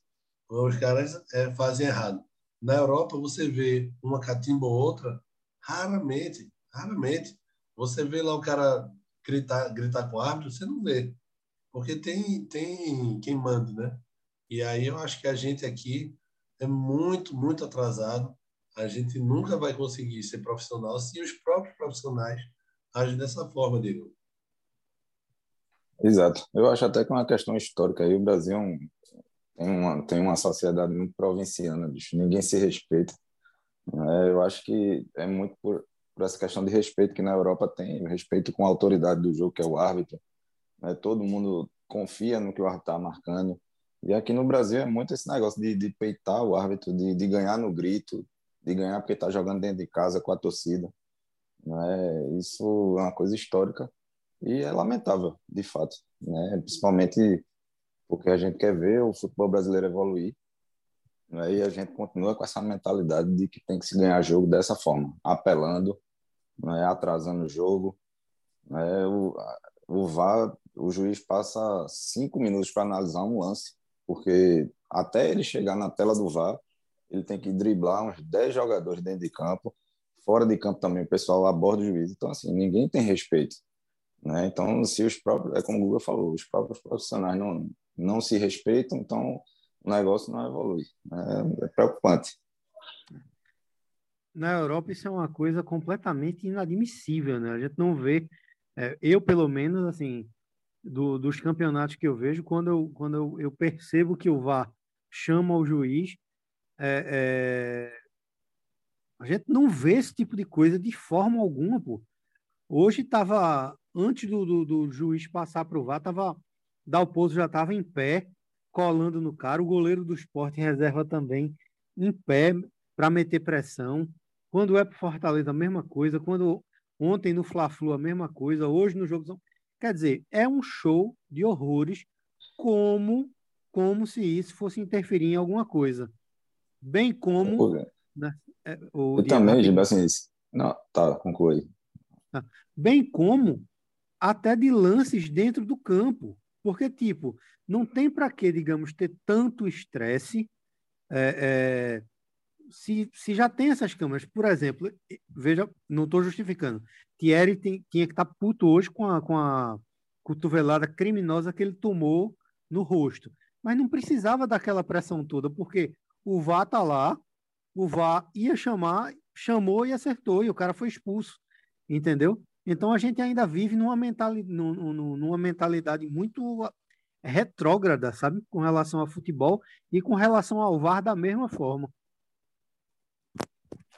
os caras é, fazem errado. Na Europa você vê uma catimba ou outra, raramente, raramente. Você vê lá o cara gritar, gritar com o árbitro, você não vê. Porque tem, tem quem manda, né? E aí eu acho que a gente aqui é muito, muito atrasado. A gente nunca vai conseguir ser profissional se os próprios profissionais agem dessa forma, Diego. Exato. Eu acho até que é uma questão histórica. Aí o Brasil é tem uma, tem uma sociedade muito provinciana, bicho. ninguém se respeita. É, eu acho que é muito por, por essa questão de respeito que na Europa tem, respeito com a autoridade do jogo, que é o árbitro. Né? Todo mundo confia no que o árbitro está marcando. E aqui no Brasil é muito esse negócio de, de peitar o árbitro, de, de ganhar no grito, de ganhar porque está jogando dentro de casa com a torcida. É, isso é uma coisa histórica e é lamentável, de fato, né? principalmente porque a gente quer ver o futebol brasileiro evoluir né? e a gente continua com essa mentalidade de que tem que se ganhar jogo dessa forma, apelando, né? atrasando o jogo. Né? O, o VAR, o juiz passa cinco minutos para analisar um lance, porque até ele chegar na tela do VAR, ele tem que driblar uns 10 jogadores dentro de campo, fora de campo também o pessoal aborda o juiz. Então, assim, ninguém tem respeito. Né? Então, se os próprios, é como o Google falou, os próprios profissionais não, não se respeitam, então o negócio não evolui. É, é preocupante. Na Europa isso é uma coisa completamente inadmissível, né? A gente não vê, é, eu pelo menos, assim, do, dos campeonatos que eu vejo, quando eu, quando eu, eu percebo que o VAR chama o juiz, é, é, a gente não vê esse tipo de coisa de forma alguma, pô. Hoje estava, antes do, do, do, juiz passar para o VAR, tava, Dalpozo já estava em pé, colando no cara, o goleiro do esporte reserva também em pé para meter pressão. Quando é para Fortaleza, a mesma coisa. Quando ontem no Fla-Flu, a mesma coisa. Hoje no jogo. Quer dizer, é um show de horrores, como, como se isso fosse interferir em alguma coisa. Bem como. Né, é, o eu também, Gilberto, assim, não, tá, conclui. Tá. Bem como até de lances dentro do campo. Porque, tipo, não tem para que, digamos, ter tanto estresse é, é, se, se já tem essas câmeras. Por exemplo, veja, não estou justificando. Thierry tem, tinha que estar tá puto hoje com a, com a cotovelada criminosa que ele tomou no rosto. Mas não precisava daquela pressão toda, porque o VAR tá lá, o VAR ia chamar, chamou e acertou, e o cara foi expulso, entendeu? Então a gente ainda vive numa, mentali numa mentalidade muito retrógrada, sabe? Com relação ao futebol e com relação ao VAR da mesma forma.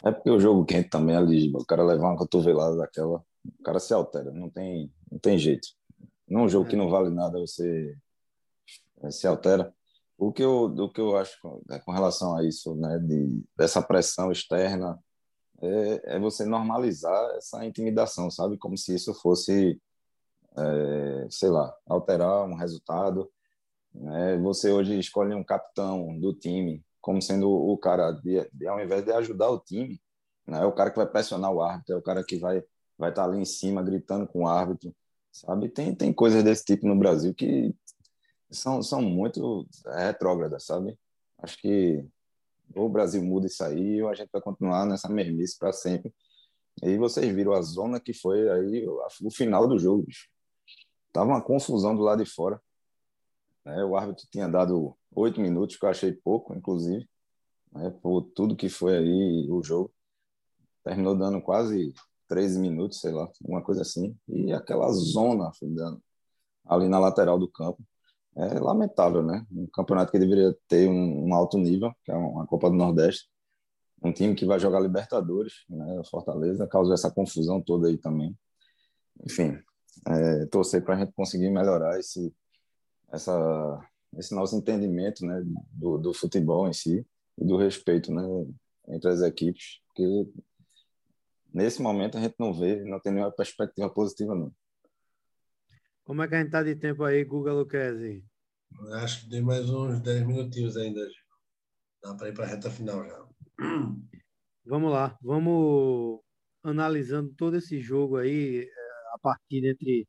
É porque o jogo quente também ali, o cara levar uma cotovelada daquela, o cara se altera, não tem, não tem jeito. Num jogo é. que não vale nada, você se altera. O que eu, do que eu acho com, é, com relação a isso, né, de, dessa pressão externa, é, é, você normalizar essa intimidação, sabe? Como se isso fosse, é, sei lá, alterar um resultado. Né? Você hoje escolhe um capitão do time como sendo o cara, de, de, ao invés de ajudar o time, né? é o cara que vai pressionar o árbitro, é o cara que vai vai estar tá ali em cima gritando com o árbitro, sabe? Tem, tem coisas desse tipo no Brasil que são, são muito retrógradas, sabe? Acho que ou o Brasil muda isso aí ou a gente vai continuar nessa mermice para sempre. E vocês viram a zona que foi aí o final do jogo. Tava uma confusão do lado de fora. Né? O árbitro tinha dado oito minutos, que eu achei pouco, inclusive, né? por tudo que foi aí o jogo. Terminou dando quase 13 minutos, sei lá, uma coisa assim. E aquela zona ali na lateral do campo. É lamentável, né? Um campeonato que deveria ter um, um alto nível, que é uma Copa do Nordeste. Um time que vai jogar Libertadores, né? Fortaleza, causou essa confusão toda aí também. Enfim, é, torcer para a gente conseguir melhorar esse, essa, esse nosso entendimento né, do, do futebol em si e do respeito né, entre as equipes, porque nesse momento a gente não vê, não tem nenhuma perspectiva positiva, não. Como é que a gente está de tempo aí, Guga Luquezzi? Acho que tem mais uns 10 minutinhos ainda. Dá para ir para a reta final já. Vamos lá, vamos analisando todo esse jogo aí, eh, a partida entre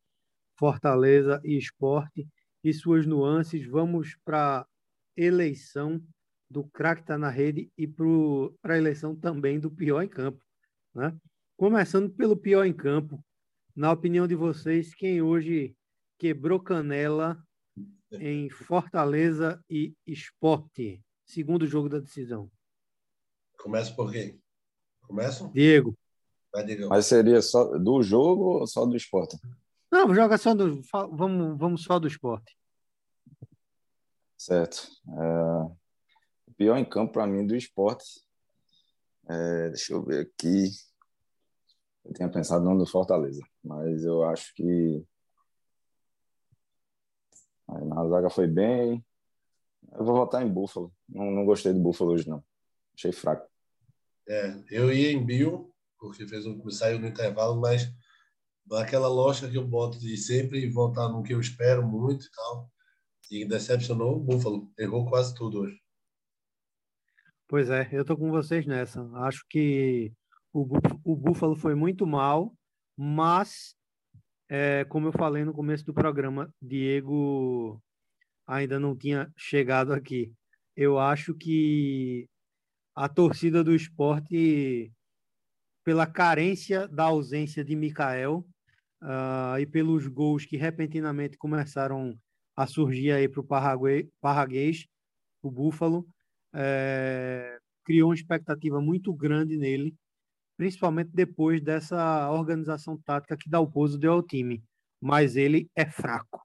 Fortaleza e Esporte e suas nuances. Vamos para a eleição do craque está na rede e para a eleição também do pior em campo. Né? Começando pelo pior em campo, na opinião de vocês, quem hoje quebrou canela em Fortaleza e Esporte, segundo jogo da decisão? Começa por quem? Começa? Diego. Vai, Diego. Mas seria só do jogo ou só do esporte? Não, joga só do. Vamos, vamos só do esporte. Certo. É, o pior em campo para mim do esporte. É, deixa eu ver aqui. Eu tinha pensado no do Fortaleza, mas eu acho que na zaga foi bem. Eu vou votar em Buffalo. Não, não gostei do Buffalo hoje, não. Achei fraco. É, eu ia em Bill, porque fez um, saiu no intervalo, mas aquela lógica que eu boto de sempre voltar no que eu espero muito e tal. E decepcionou o Buffalo. Errou quase tudo hoje. Pois é, eu tô com vocês nessa. Acho que o, o Buffalo foi muito mal, mas, é, como eu falei no começo do programa, Diego ainda não tinha chegado aqui. Eu acho que a torcida do esporte, pela carência da ausência de Mikael, uh, e pelos gols que repentinamente começaram a surgir aí para o Parraguês, o Búfalo, é, criou uma expectativa muito grande nele, principalmente depois dessa organização tática que Dalpozo deu ao time. Mas ele é fraco.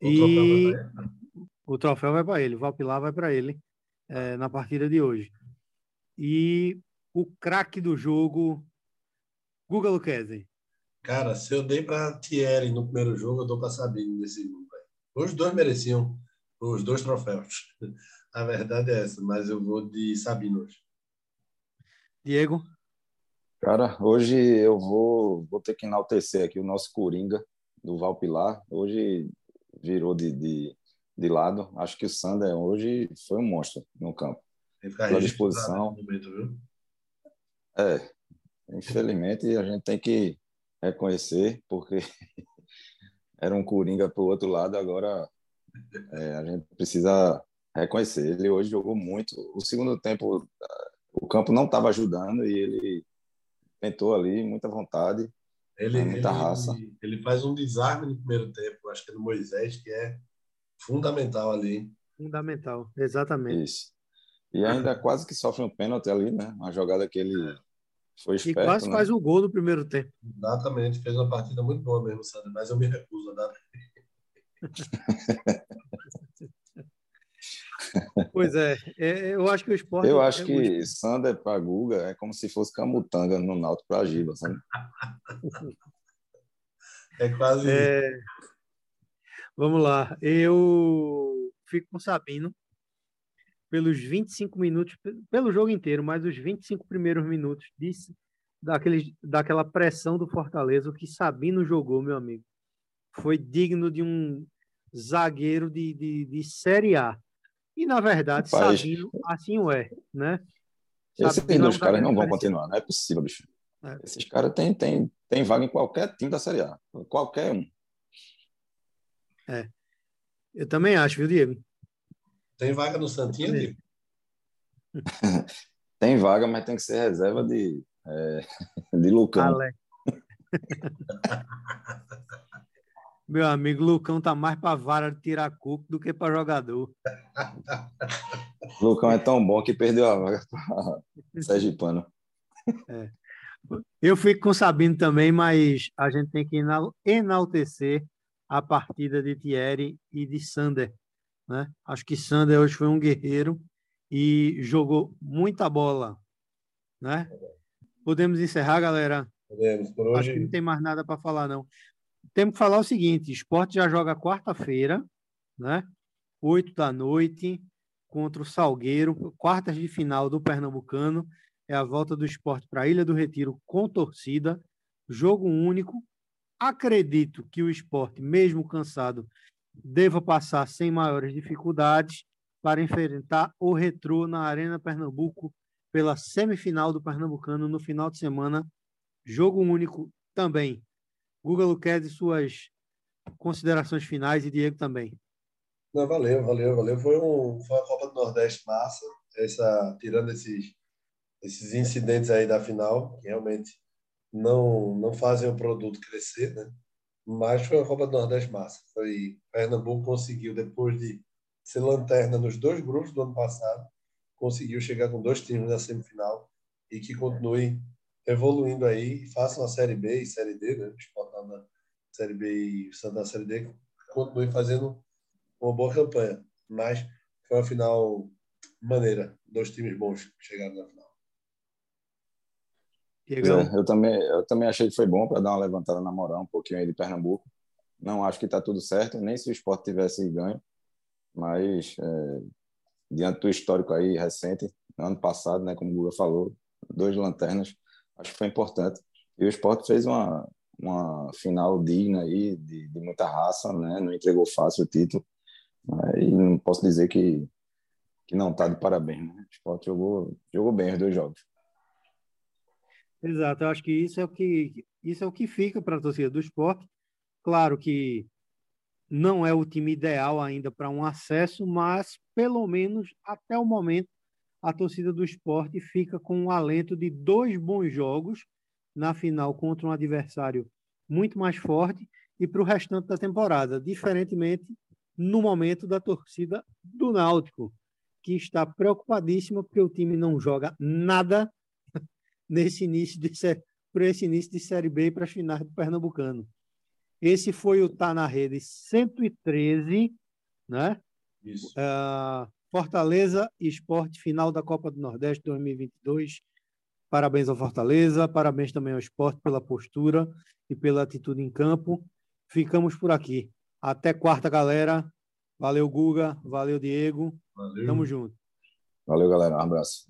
O e o troféu vai para ele, o Valpilar vai para ele é, na partida de hoje. E o craque do jogo, Guga Luquezzi. Cara, se eu dei para Thierry no primeiro jogo, eu dou para Sabino nesse jogo. Os dois mereciam os dois troféus. A verdade é essa, mas eu vou de Sabino hoje. Diego? Cara, hoje eu vou, vou ter que enaltecer aqui o nosso Coringa do Valpilar. Hoje virou de, de, de lado. Acho que o Sander hoje foi um monstro no campo. Pela disposição. Momento, é, infelizmente a gente tem que reconhecer, porque era um Coringa para o outro lado, agora é, a gente precisa reconhecer. Ele hoje jogou muito. O segundo tempo, o campo não estava ajudando e ele tentou ali, muita vontade, ele, muita ele, raça. Ele faz um desarme no primeiro tempo, acho que é no Moisés, que é fundamental ali. Fundamental, exatamente. Isso. E ainda quase que sofre um pênalti ali, né? Uma jogada que ele foi esperto. E quase né? faz o gol no primeiro tempo. Exatamente, fez uma partida muito boa mesmo, Sandro, mas eu me recuso a dar. pois é, é, eu acho que o esporte. Eu acho é que Sander para Guga é como se fosse Camutanga no Náutico para Giba, sabe? é quase. É... Vamos lá, eu fico com Sabino pelos 25 minutos, pelo jogo inteiro, mas os 25 primeiros minutos disse, daquele, daquela pressão do Fortaleza, o que Sabino jogou, meu amigo, foi digno de um zagueiro de, de, de Série A. E, na verdade, Rapaz, Sabino assim o é, né? Esses dois caras não vão continuar, não é possível, bicho. É. Esses caras têm tem, tem vaga em qualquer time da Série A, qualquer um. É. Eu também acho, viu, Diego? Tem vaga no Santinho, Diego? tem vaga, mas tem que ser reserva de, é, de Lucão. Meu amigo, Lucão tá mais para vara de tirar cuco do que para jogador. Lucão é tão bom que perdeu a vaga para Sérgio Pano. É. Eu fico com Sabino também, mas a gente tem que enaltecer a partida de Thierry e de Sander. Né? Acho que Sander hoje foi um guerreiro e jogou muita bola. Né? Podemos encerrar, galera? Podemos, por hoje. Acho que não tem mais nada para falar, não. Temos que falar o seguinte: esporte já joga quarta-feira, né? Oito da noite, contra o Salgueiro, quartas de final do Pernambucano. É a volta do esporte para a Ilha do Retiro com torcida, jogo único, Acredito que o esporte, mesmo cansado, deva passar sem maiores dificuldades para enfrentar o Retrô na Arena Pernambuco pela semifinal do Pernambucano no final de semana. Jogo único também. Guga Luquezzi, suas considerações finais e Diego também. Não, valeu, valeu, valeu. Foi, um, foi uma Copa do Nordeste massa, essa, tirando esses, esses incidentes aí da final, que realmente não não fazem o produto crescer, né? Mas foi uma Copa do Nordeste massa. Foi Pernambuco conseguiu depois de ser lanterna nos dois grupos do ano passado, conseguiu chegar com dois times na semifinal e que continue evoluindo aí, faça uma série B e série D, né? Na série B e Santa série D, continue fazendo uma boa campanha. Mas foi uma final maneira, dois times bons chegaram na final. É, eu, também, eu também achei que foi bom para dar uma levantada na moral um pouquinho aí de Pernambuco. Não acho que está tudo certo, nem se o esporte tivesse ganho, mas é, diante do histórico aí recente, ano passado, né, como o Guga falou, dois lanternas, acho que foi importante. E o esporte fez uma, uma final digna aí, de, de muita raça, né, não entregou fácil o título, e não posso dizer que, que não está de parabéns. Né? O esporte jogou, jogou bem os dois jogos. Exato, eu acho que isso é o que isso é o que fica para a torcida do esporte. Claro que não é o time ideal ainda para um acesso, mas pelo menos até o momento a torcida do esporte fica com um alento de dois bons jogos na final contra um adversário muito mais forte e para o restante da temporada, diferentemente no momento da torcida do Náutico, que está preocupadíssima porque o time não joga nada nesse início de para esse início de série B para as finais do Pernambucano. Esse foi o Tá na Rede 113, né? Isso. Uh, Fortaleza Esporte, final da Copa do Nordeste 2022. Parabéns ao Fortaleza, parabéns também ao esporte pela postura e pela atitude em campo. Ficamos por aqui. Até quarta, galera. Valeu, Guga. Valeu, Diego. Valeu. Tamo junto. Valeu, galera. Um abraço.